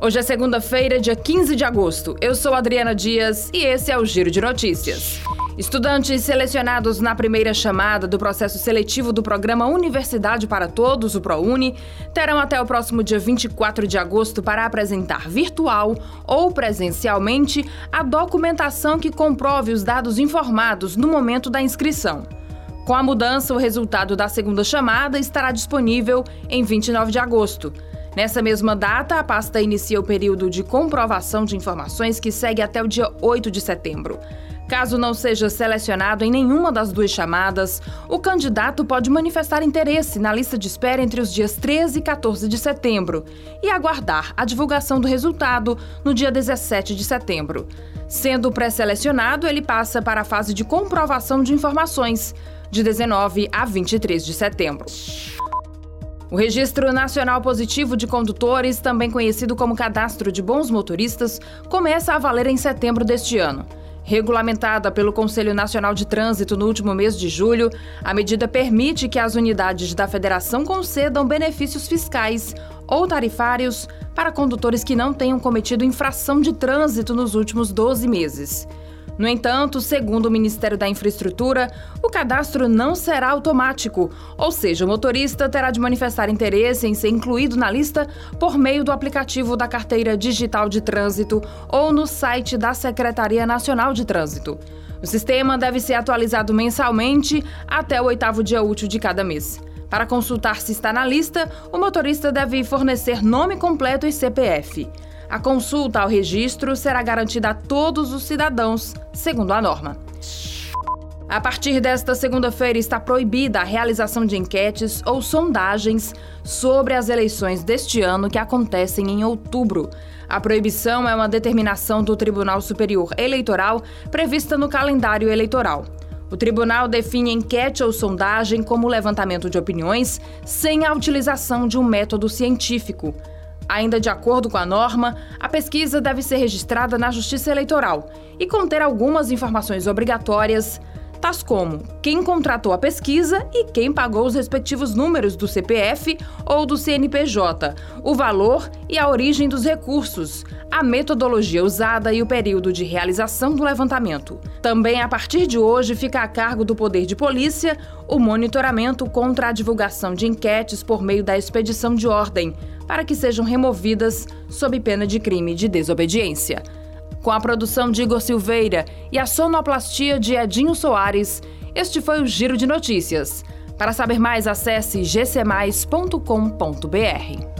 Hoje é segunda-feira, dia 15 de agosto. Eu sou Adriana Dias e esse é o Giro de Notícias. Estudantes selecionados na primeira chamada do processo seletivo do programa Universidade para Todos, o ProUni, terão até o próximo dia 24 de agosto para apresentar virtual ou presencialmente a documentação que comprove os dados informados no momento da inscrição. Com a mudança, o resultado da segunda chamada estará disponível em 29 de agosto. Nessa mesma data, a pasta inicia o período de comprovação de informações que segue até o dia 8 de setembro. Caso não seja selecionado em nenhuma das duas chamadas, o candidato pode manifestar interesse na lista de espera entre os dias 13 e 14 de setembro e aguardar a divulgação do resultado no dia 17 de setembro. Sendo pré-selecionado, ele passa para a fase de comprovação de informações, de 19 a 23 de setembro. O Registro Nacional Positivo de Condutores, também conhecido como Cadastro de Bons Motoristas, começa a valer em setembro deste ano. Regulamentada pelo Conselho Nacional de Trânsito no último mês de julho, a medida permite que as unidades da federação concedam benefícios fiscais ou tarifários para condutores que não tenham cometido infração de trânsito nos últimos 12 meses. No entanto, segundo o Ministério da Infraestrutura, o cadastro não será automático, ou seja, o motorista terá de manifestar interesse em ser incluído na lista por meio do aplicativo da Carteira Digital de Trânsito ou no site da Secretaria Nacional de Trânsito. O sistema deve ser atualizado mensalmente até o oitavo dia útil de cada mês. Para consultar se está na lista, o motorista deve fornecer nome completo e CPF. A consulta ao registro será garantida a todos os cidadãos, segundo a norma. A partir desta segunda-feira está proibida a realização de enquetes ou sondagens sobre as eleições deste ano que acontecem em outubro. A proibição é uma determinação do Tribunal Superior Eleitoral prevista no calendário eleitoral. O tribunal define enquete ou sondagem como levantamento de opiniões sem a utilização de um método científico. Ainda de acordo com a norma, a pesquisa deve ser registrada na Justiça Eleitoral e conter algumas informações obrigatórias, tais como quem contratou a pesquisa e quem pagou os respectivos números do CPF ou do CNPJ, o valor e a origem dos recursos, a metodologia usada e o período de realização do levantamento. Também a partir de hoje fica a cargo do Poder de Polícia o monitoramento contra a divulgação de enquetes por meio da expedição de ordem, para que sejam removidas sob pena de crime de desobediência. Com a produção de Igor Silveira e a sonoplastia de Edinho Soares, este foi o Giro de Notícias. Para saber mais, acesse gcmais.com.br.